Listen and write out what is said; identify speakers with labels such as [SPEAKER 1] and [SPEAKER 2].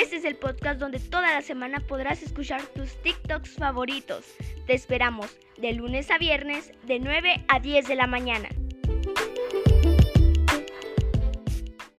[SPEAKER 1] Este es el podcast donde toda la semana podrás escuchar tus TikToks favoritos. Te esperamos de lunes a viernes de 9 a 10 de la mañana.